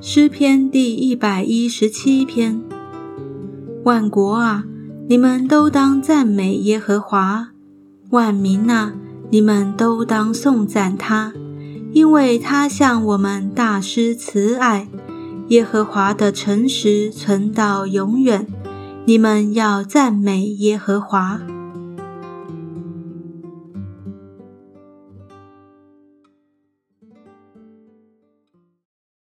诗篇第一百一十七篇。万国啊你们都当赞美耶和华。万民呐你们都当颂赞他因为他向我们大施慈爱。耶和华的诚实存到永远你们要赞美耶和华。